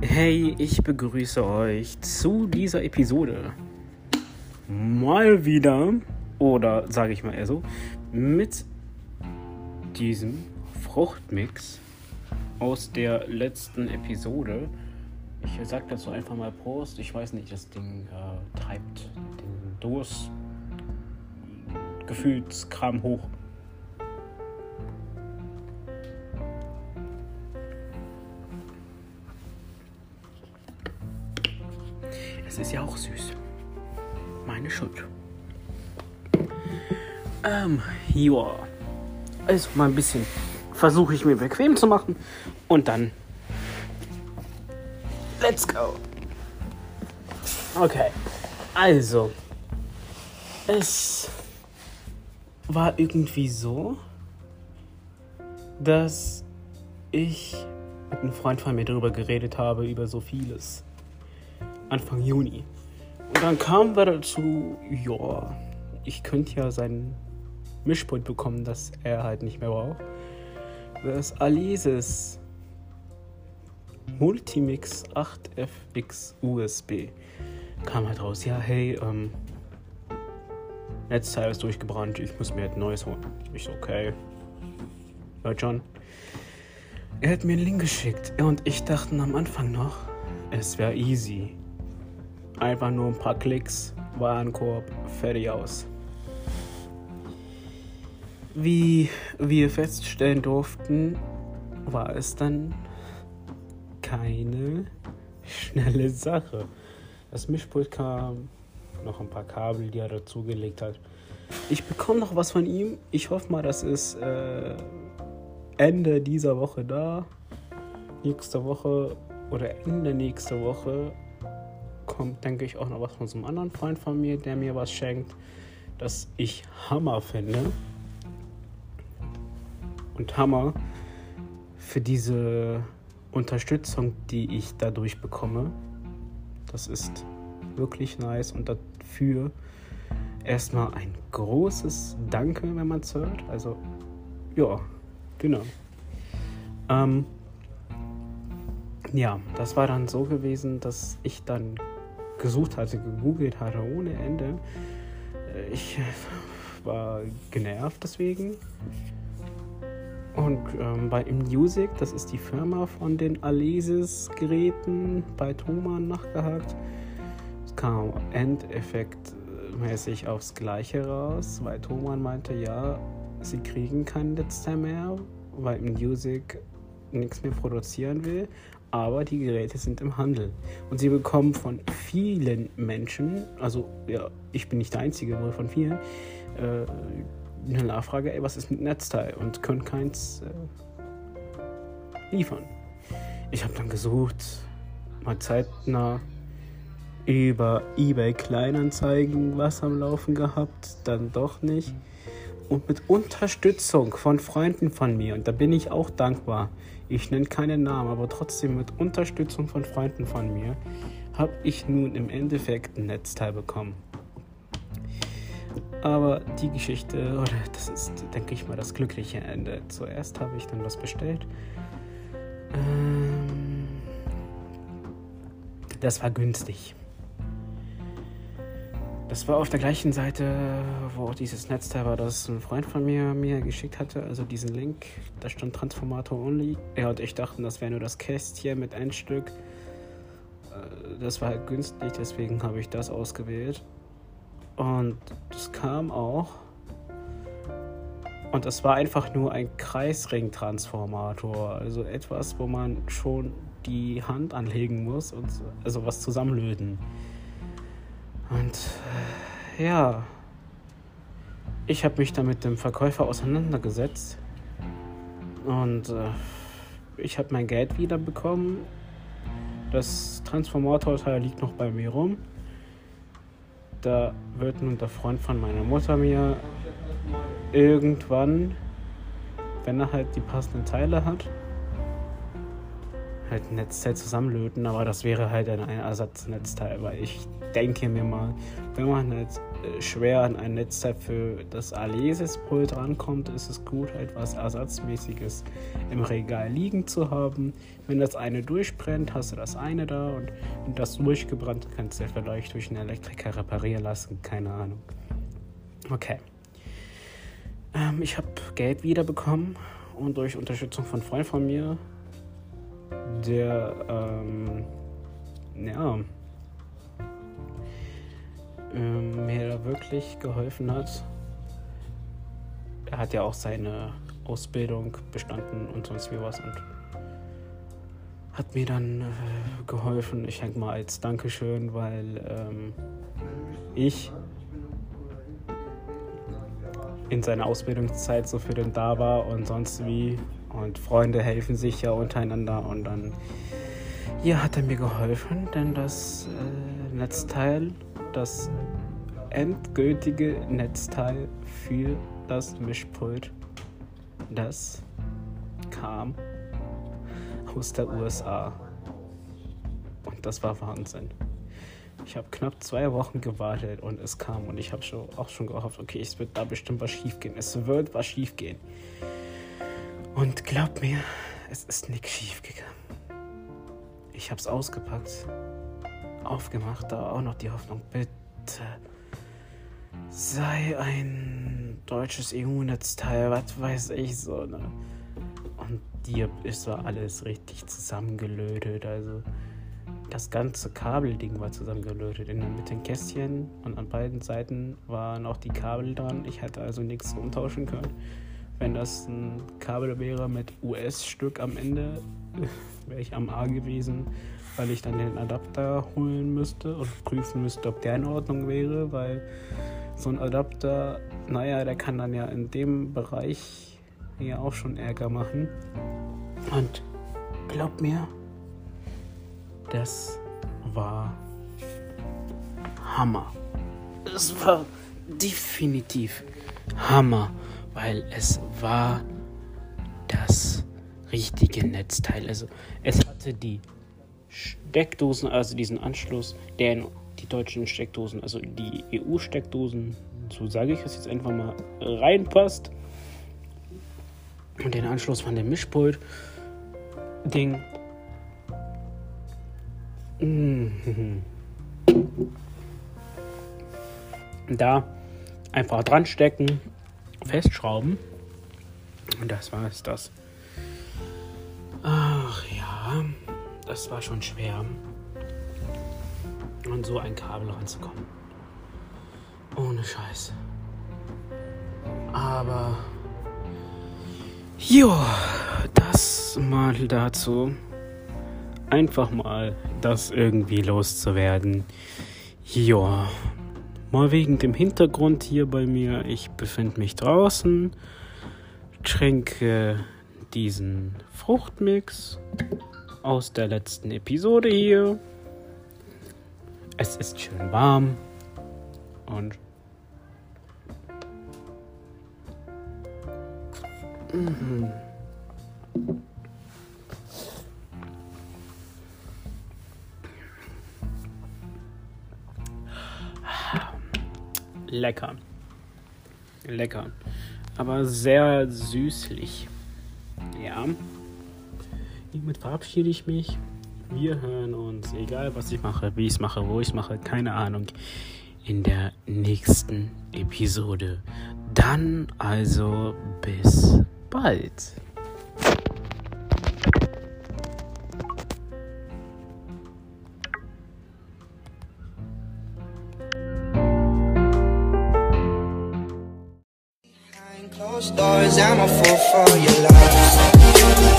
Hey, ich begrüße euch zu dieser Episode. Mal wieder, oder sage ich mal eher so, mit diesem Fruchtmix aus der letzten Episode. Ich sag dazu einfach mal Prost. Ich weiß nicht, das Ding äh, treibt den Durst Gefühlskram hoch. Es ist ja auch süß. Meine Schuld. Ähm, ja. Also mal ein bisschen versuche ich mir bequem zu machen und dann let's go. Okay. Also es war irgendwie so, dass ich mit einem Freund von mir darüber geredet habe, über so vieles. Anfang Juni. Und dann kamen wir dazu, ja, ich könnte ja seinen Mischpult bekommen, das er halt nicht mehr braucht. Das Alesis Multimix 8FX USB kam halt raus. Ja, hey, ähm, Netzteil ist durchgebrannt, ich muss mir halt ein neues holen. Ich so, okay. Ja, John. Er hat mir einen Link geschickt und ich dachte am Anfang noch, es wäre easy. Einfach nur ein paar Klicks, Warenkorb, fertig aus. Wie wir feststellen durften, war es dann keine schnelle Sache. Das Mischpult kam, noch ein paar Kabel, die er dazugelegt hat. Ich bekomme noch was von ihm. Ich hoffe mal, das ist äh, Ende dieser Woche da. Nächste Woche oder Ende nächste Woche kommt, denke ich, auch noch was von so einem anderen Freund von mir, der mir was schenkt, das ich Hammer finde. Und Hammer für diese Unterstützung, die ich dadurch bekomme. Das ist wirklich nice und dafür erstmal ein großes Danke, wenn man es hört. Also, ja, genau. Ähm, ja, das war dann so gewesen, dass ich dann gesucht hatte, gegoogelt hatte ohne Ende. Ich war genervt deswegen. Und ähm, bei Music, das ist die Firma von den Alesis-Geräten, bei Thomann nachgehakt. Es kam endeffektmäßig aufs Gleiche raus, weil Thomann meinte, ja, sie kriegen kein Netzteil mehr, weil Music nichts mehr produzieren will, aber die Geräte sind im Handel. Und sie bekommen von vielen Menschen, also ja, ich bin nicht der Einzige, aber von vielen, äh, eine Nachfrage, ey, was ist mit Netzteil? Und können keins äh, liefern. Ich habe dann gesucht, mal zeitnah über eBay Kleinanzeigen was am Laufen gehabt, dann doch nicht. Und mit Unterstützung von Freunden von mir, und da bin ich auch dankbar, ich nenne keinen Namen, aber trotzdem mit Unterstützung von Freunden von mir, habe ich nun im Endeffekt ein Netzteil bekommen. Aber die Geschichte, oder das ist, denke ich mal, das glückliche Ende. Zuerst habe ich dann was bestellt. Ähm, das war günstig. Das war auf der gleichen Seite, wo auch dieses Netzteil war, das ein Freund von mir mir geschickt hatte. Also diesen Link, da stand Transformator Only. Er und ich dachten, das wäre nur das Kästchen mit ein Stück. Äh, Das war halt günstig, deswegen habe ich das ausgewählt. Und das kam auch. Und das war einfach nur ein Kreisring-Transformator. Also etwas, wo man schon die Hand anlegen muss und so- also was zusammenlöten. Und äh, ja, ich habe mich dann mit dem Verkäufer auseinandergesetzt. Und äh, ich habe mein Geld wiederbekommen. Das Transformatorteil liegt noch bei mir rum. Da wird nun der Freund von meiner Mutter mir irgendwann, wenn er halt die passenden Teile hat, halt ein Netzteil zusammenlöten, aber das wäre halt ein, Ersatznetzteil, weil ich denke mir mal, wenn man halt äh, schwer an ein Netzteil für das Alesis-Pult rankommt, ist es gut, etwas Ersatzmäßiges im Regal liegen zu haben. Wenn das eine durchbrennt, hast du das eine da und wenn das durchgebrannt, kannst du ja vielleicht durch einen Elektriker reparieren lassen, keine Ahnung. Okay. Ähm, ich habe Geld wiederbekommen und durch Unterstützung von Freunden von mir der ähm, ja, ähm, mir da wirklich geholfen hat. Er hat ja auch seine Ausbildung bestanden und sonst wie was und hat mir dann äh, geholfen. Ich denke mal als Dankeschön, weil ähm, ich in seiner Ausbildungszeit so für den da war und sonst wie und Freunde helfen sich ja untereinander und dann hier hat er mir geholfen, denn das äh, Netzteil, das endgültige Netzteil für das Mischpult, das kam aus der USA. Und das war Wahnsinn. Ich habe knapp zwei Wochen gewartet und es kam und ich habe schon, auch schon gehofft, okay, es wird da bestimmt was schief gehen. Es wird was schief gehen. Und glaub mir, es ist nichts schief gegangen. Ich hab's ausgepackt, aufgemacht, da auch noch die Hoffnung, bitte sei ein deutsches EU-Netzteil, was weiß ich so, ne? Und dir ist so alles richtig zusammengelötet, also das ganze Kabelding war zusammengelötet. In der Mitte Kästchen und an beiden Seiten waren auch die Kabel dran. Ich hätte also nichts umtauschen können. Wenn das ein Kabel wäre mit US-Stück am Ende, wäre ich am A gewesen, weil ich dann den Adapter holen müsste und prüfen müsste, ob der in Ordnung wäre, weil so ein Adapter, naja, der kann dann ja in dem Bereich ja auch schon Ärger machen. Und glaub mir, das war Hammer. Es war definitiv Hammer weil es war das richtige Netzteil. Also es hatte die Steckdosen, also diesen Anschluss, der in die deutschen Steckdosen, also die EU-Steckdosen, so sage ich es jetzt einfach mal, reinpasst. Und den Anschluss von dem Mischpult-Ding. Mhm. Da einfach dran stecken festschrauben. Und das war es das. Ach ja, das war schon schwer. An so ein Kabel ranzukommen. Ohne Scheiß. Aber. Jo, das mal dazu. Einfach mal das irgendwie loszuwerden. Ja. Mal wegen dem Hintergrund hier bei mir. Ich befinde mich draußen, trinke diesen Fruchtmix aus der letzten Episode hier. Es ist schön warm und mhm. Lecker. Lecker. Aber sehr süßlich. Ja. Hiermit verabschiede ich mich. Wir hören uns, egal was ich mache, wie ich es mache, wo ich es mache, keine Ahnung, in der nächsten Episode. Dann also bis bald. Doors, I'm a fool for your love.